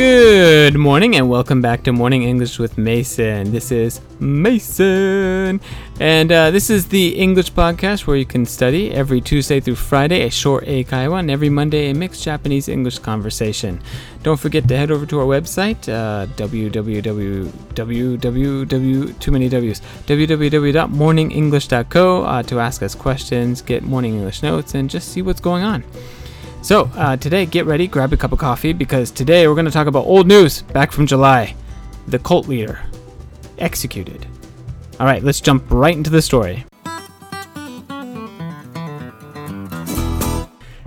Good morning and welcome back to Morning English with Mason. This is Mason. And uh, this is the English podcast where you can study every Tuesday through Friday a short Eikaiwa and every Monday a mixed Japanese English conversation. Don't forget to head over to our website, uh, www, too many W's, www.morningenglish.co uh, to ask us questions, get morning English notes, and just see what's going on. So, uh, today, get ready, grab a cup of coffee, because today we're going to talk about old news back from July. The cult leader executed. All right, let's jump right into the story.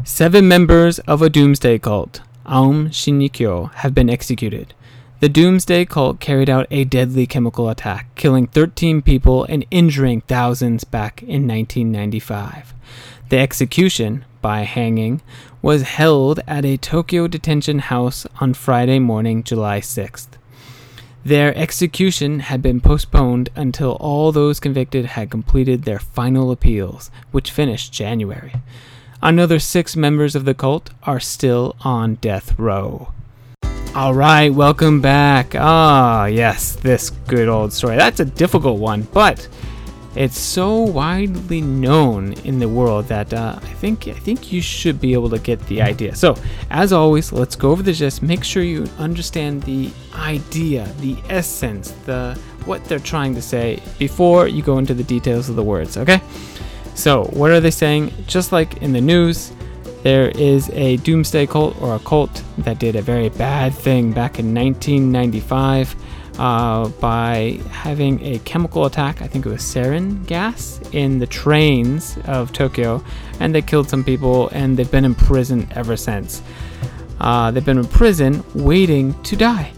Seven members of a doomsday cult, Aum Shinrikyo, have been executed. The doomsday cult carried out a deadly chemical attack, killing 13 people and injuring thousands back in 1995. The execution, by hanging, was held at a Tokyo detention house on Friday morning, July 6th. Their execution had been postponed until all those convicted had completed their final appeals, which finished January. Another six members of the cult are still on death row. All right, welcome back. Ah, yes, this good old story. That's a difficult one, but it's so widely known in the world that uh, I think I think you should be able to get the idea. So, as always, let's go over the gist. Make sure you understand the idea, the essence, the what they're trying to say before you go into the details of the words. Okay. So, what are they saying? Just like in the news, there is a doomsday cult or a cult that did a very bad thing back in 1995 uh, by having a chemical attack. I think it was sarin gas in the trains of Tokyo, and they killed some people, and they've been in prison ever since. Uh, they've been in prison waiting to die.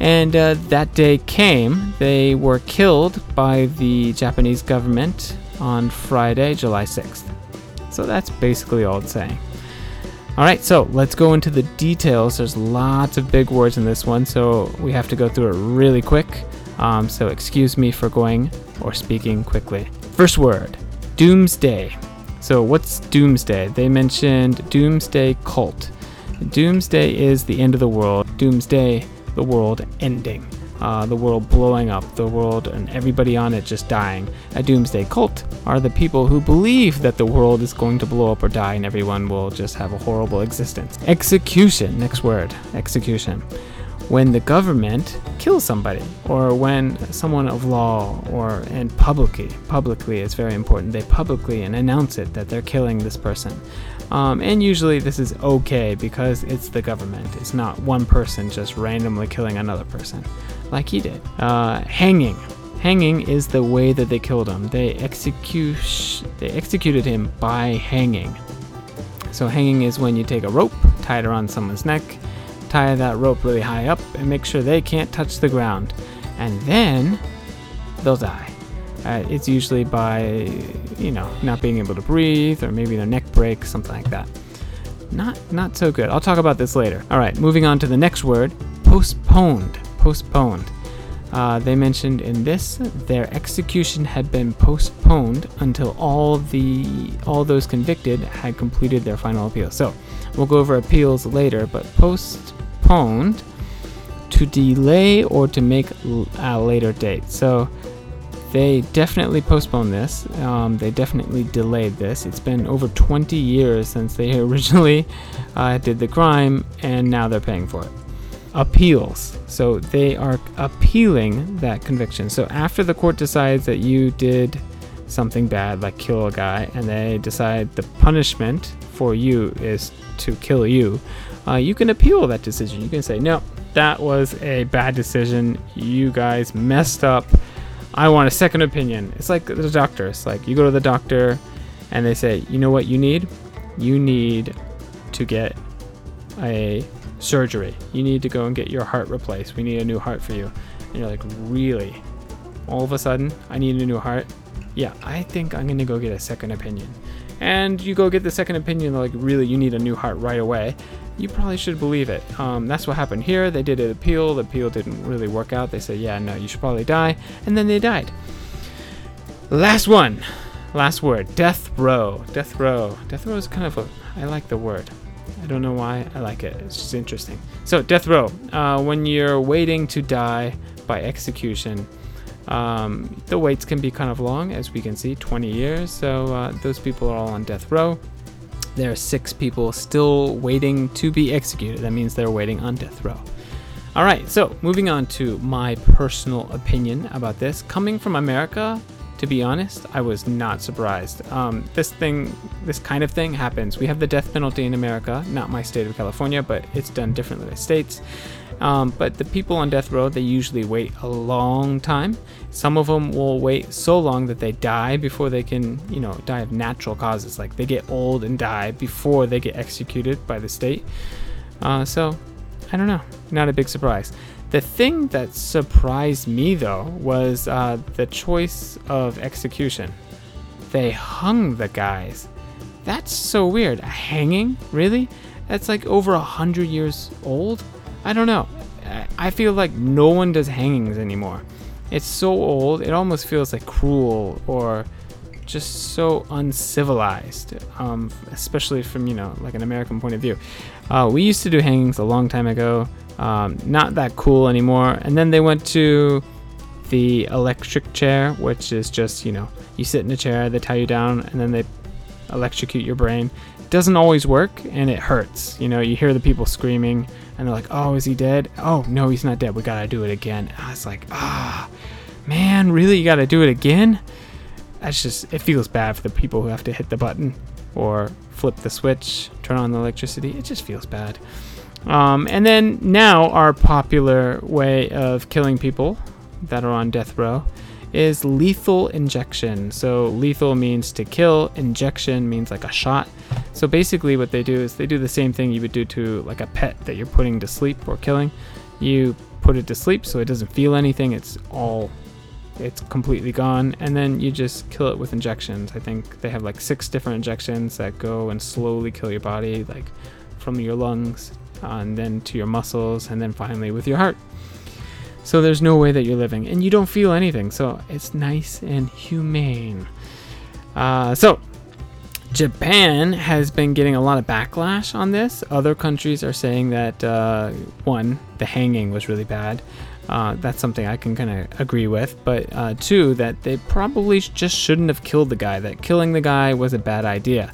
And uh, that day came. They were killed by the Japanese government on Friday, July 6th. So that's basically all it's saying. All right, so let's go into the details. There's lots of big words in this one, so we have to go through it really quick. Um, so excuse me for going or speaking quickly. First word Doomsday. So, what's Doomsday? They mentioned Doomsday Cult. Doomsday is the end of the world, Doomsday, the world ending uh, the world blowing up, the world and everybody on it just dying. A doomsday cult are the people who believe that the world is going to blow up or die and everyone will just have a horrible existence. Execution, next word, execution. When the government kills somebody, or when someone of law, or and publicly, publicly is very important. They publicly and announce it that they're killing this person. Um, and usually this is okay because it's the government. It's not one person just randomly killing another person like he did. Uh, hanging. Hanging is the way that they killed him. They execute they executed him by hanging. So hanging is when you take a rope, tie it around someone's neck, tie that rope really high up, and make sure they can't touch the ground, and then they'll die. Uh, it's usually by, you know, not being able to breathe, or maybe their neck breaks, something like that. Not, not so good. I'll talk about this later. All right, moving on to the next word: postponed postponed. Uh, they mentioned in this their execution had been postponed until all the all those convicted had completed their final appeal. So we'll go over appeals later, but postponed to delay or to make a later date. So they definitely postponed this. Um, they definitely delayed this. It's been over 20 years since they originally uh, did the crime, and now they're paying for it appeals. So they are appealing that conviction. So after the court decides that you did something bad, like kill a guy, and they decide the punishment for you is to kill you, uh, you can appeal that decision. You can say, no, that was a bad decision. You guys messed up. I want a second opinion. It's like the doctor. It's like you go to the doctor and they say, you know what you need? You need to get a surgery. You need to go and get your heart replaced. We need a new heart for you. And you're like, really? All of a sudden, I need a new heart? Yeah, I think I'm gonna go get a second opinion. And you go get the second opinion, like, really, you need a new heart right away. You probably should believe it. Um, that's what happened here. They did an appeal. The appeal didn't really work out. They said, yeah, no, you should probably die. And then they died. Last one. Last word. Death row. Death row. Death row is kind of a. I like the word. I don't know why. I like it. It's just interesting. So, death row. Uh, when you're waiting to die by execution, um, the waits can be kind of long, as we can see 20 years. So, uh, those people are all on death row. There are six people still waiting to be executed. That means they're waiting on death row. All right, so moving on to my personal opinion about this. Coming from America, to be honest, I was not surprised. Um, this thing, this kind of thing happens. We have the death penalty in America, not my state of California, but it's done differently by states. Um, but the people on death row, they usually wait a long time. Some of them will wait so long that they die before they can, you know, die of natural causes. Like they get old and die before they get executed by the state. Uh, so, I don't know. Not a big surprise. The thing that surprised me, though, was uh, the choice of execution. They hung the guys. That's so weird. A hanging? Really? That's like over a hundred years old? I don't know. I feel like no one does hangings anymore. It's so old, it almost feels like cruel or just so uncivilized, um, especially from, you know, like an American point of view. Uh, we used to do hangings a long time ago. Um, not that cool anymore. And then they went to the electric chair, which is just, you know, you sit in a chair, they tie you down, and then they electrocute your brain. It doesn't always work, and it hurts. You know, you hear the people screaming, and they're like, oh, is he dead? Oh, no, he's not dead. We gotta do it again. I was like, ah, man, really? You gotta do it again? That's just, it feels bad for the people who have to hit the button or flip the switch, turn on the electricity. It just feels bad. Um, and then now, our popular way of killing people that are on death row is lethal injection. So, lethal means to kill, injection means like a shot. So, basically, what they do is they do the same thing you would do to like a pet that you're putting to sleep or killing. You put it to sleep so it doesn't feel anything, it's all it's completely gone and then you just kill it with injections i think they have like six different injections that go and slowly kill your body like from your lungs uh, and then to your muscles, and then finally with your heart. So there's no way that you're living, and you don't feel anything. So it's nice and humane. Uh, so Japan has been getting a lot of backlash on this. Other countries are saying that uh, one, the hanging was really bad. Uh, that's something I can kind of agree with. But uh, two, that they probably just shouldn't have killed the guy. That killing the guy was a bad idea.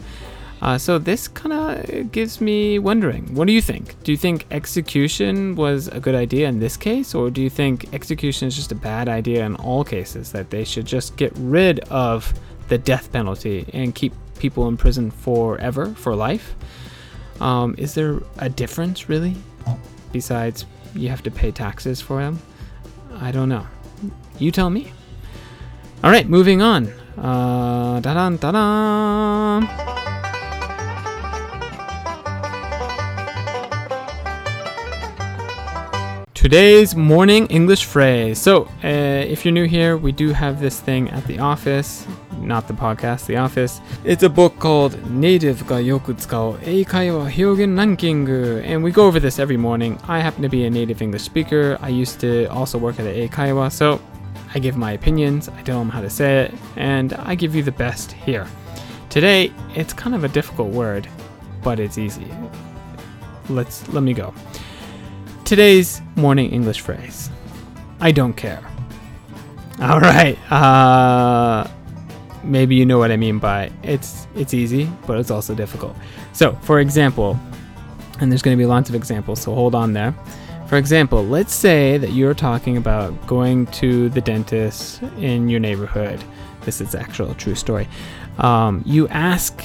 Uh, so this kind of gives me wondering. What do you think? Do you think execution was a good idea in this case, or do you think execution is just a bad idea in all cases? That they should just get rid of the death penalty and keep people in prison forever, for life? Um, is there a difference really? Besides, you have to pay taxes for them. I don't know. You tell me. All right, moving on. Uh, da-da, da-da. Today's morning English phrase. So, uh, if you're new here, we do have this thing at the office, not the podcast, the office. It's a book called Native ga yoku tsukau eikaiwa hyogen ranking, and we go over this every morning. I happen to be a native English speaker. I used to also work at the eikaiwa, so I give my opinions, I tell them how to say it, and I give you the best here. Today, it's kind of a difficult word, but it's easy. Let's let me go. Today's morning English phrase I don't care. All right. Uh, maybe you know what I mean by it's it's easy, but it's also difficult. So, for example, and there's going to be lots of examples, so hold on there. For example, let's say that you're talking about going to the dentist in your neighborhood. This is actual true story. Um, you ask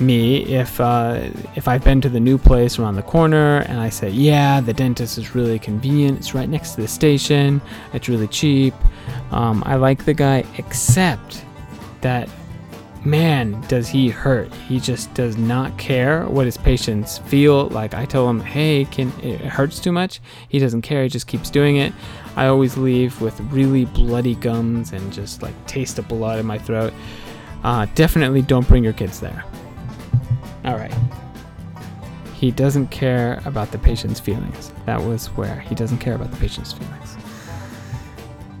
me if uh, if I've been to the new place around the corner and I say, yeah, the dentist is really convenient. It's right next to the station. It's really cheap. Um, I like the guy, except that man, does he hurt. He just does not care what his patients feel. Like I tell him, hey, can it hurts too much? He doesn't care. He just keeps doing it. I always leave with really bloody gums and just like taste of blood in my throat. Uh, definitely don't bring your kids there. All right. He doesn't care about the patient's feelings. That was where he doesn't care about the patient's feelings.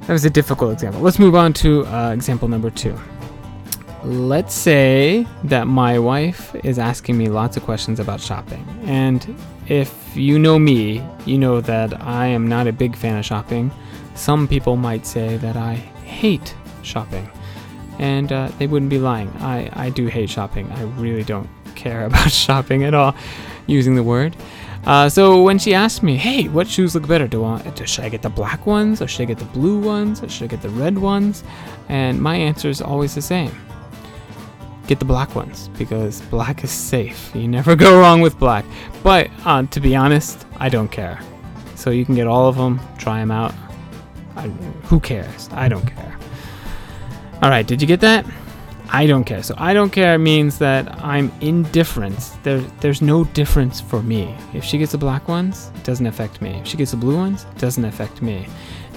That was a difficult example. Let's move on to uh, example number two. let's say that my wife is asking me lots of questions about shopping. And if you know me, you know that I am not a big fan of shopping. Some people might say that I hate shopping. And uh, they wouldn't be lying. I, I do hate shopping. I really don't care about shopping at all, using the word. Uh, so when she asked me, "Hey, what shoes look better? Do I should I get the black ones, or should I get the blue ones, or should I get the red ones?" And my answer is always the same: get the black ones because black is safe. You never go wrong with black. But uh, to be honest, I don't care. So you can get all of them, try them out. I, who cares? I don't care. All right, did you get that? I don't care. So I don't care means that I'm indifferent. There, there's no difference for me. If she gets the black ones, it doesn't affect me. If she gets the blue ones, it doesn't affect me.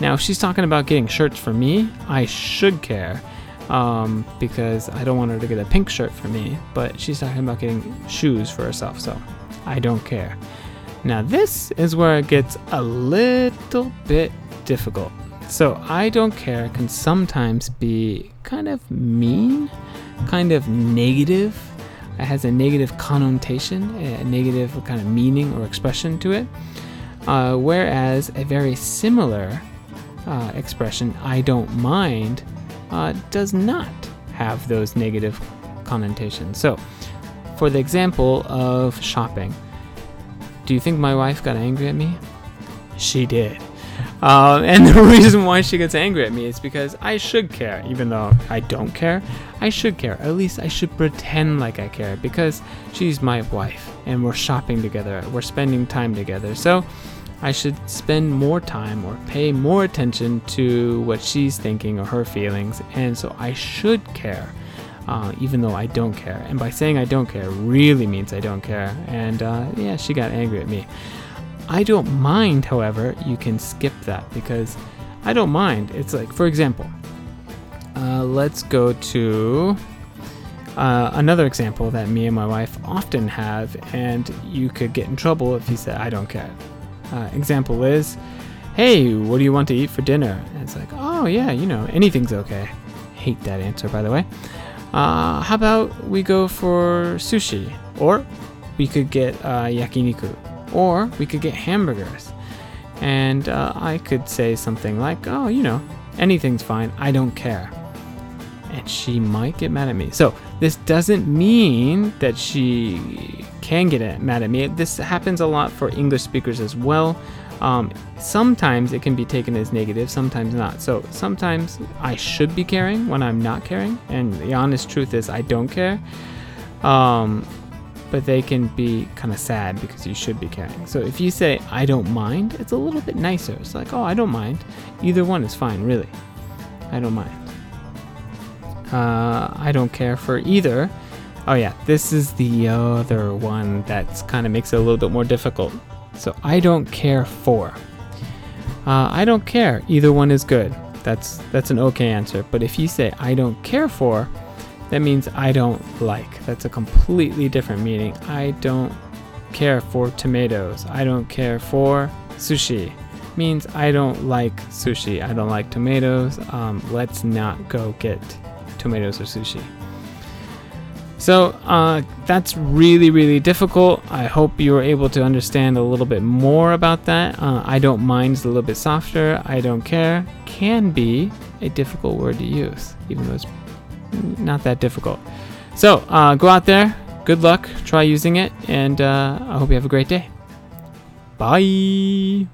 Now, if she's talking about getting shirts for me, I should care um, because I don't want her to get a pink shirt for me. But she's talking about getting shoes for herself, so I don't care. Now, this is where it gets a little bit difficult. So, I don't care can sometimes be kind of mean, kind of negative. It has a negative connotation, a negative kind of meaning or expression to it. Uh, whereas a very similar uh, expression, I don't mind, uh, does not have those negative connotations. So, for the example of shopping, do you think my wife got angry at me? She did. Uh, and the reason why she gets angry at me is because I should care, even though I don't care. I should care. At least I should pretend like I care because she's my wife and we're shopping together. We're spending time together. So I should spend more time or pay more attention to what she's thinking or her feelings. And so I should care. Uh, even though I don't care. And by saying I don't care really means I don't care. And uh, yeah, she got angry at me. I don't mind, however, you can skip that because I don't mind. It's like, for example, uh, let's go to uh, another example that me and my wife often have, and you could get in trouble if you say, I don't care. Uh, example is, Hey, what do you want to eat for dinner? And it's like, Oh, yeah, you know, anything's okay. Hate that answer, by the way. Uh, how about we go for sushi? Or we could get uh, yakiniku or we could get hamburgers. And uh, I could say something like, oh, you know, anything's fine, I don't care. And she might get mad at me. So this doesn't mean that she can get mad at me. This happens a lot for English speakers as well. Um, sometimes it can be taken as negative, sometimes not. So sometimes I should be caring when I'm not caring, and the honest truth is I don't care. Um, but they can be kind of sad because you should be caring. So if you say, I don't mind, it's a little bit nicer. It's like, oh, I don't mind. Either one is fine, really. I don't mind. Uh, I don't care for either. Oh, yeah, this is the other one that kind of makes it a little bit more difficult. So I don't care for. Uh, I don't care. Either one is good. That's that's an okay answer. But if you say I don't care for, that means I don't like. That's a completely different meaning. I don't care for tomatoes. I don't care for sushi. Means I don't like sushi. I don't like tomatoes. Um, let's not go get tomatoes or sushi. So uh, that's really, really difficult. I hope you were able to understand a little bit more about that. Uh, I don't mind is a little bit softer. I don't care can be a difficult word to use, even though it's not that difficult. So uh, go out there, good luck, try using it, and uh, I hope you have a great day. Bye.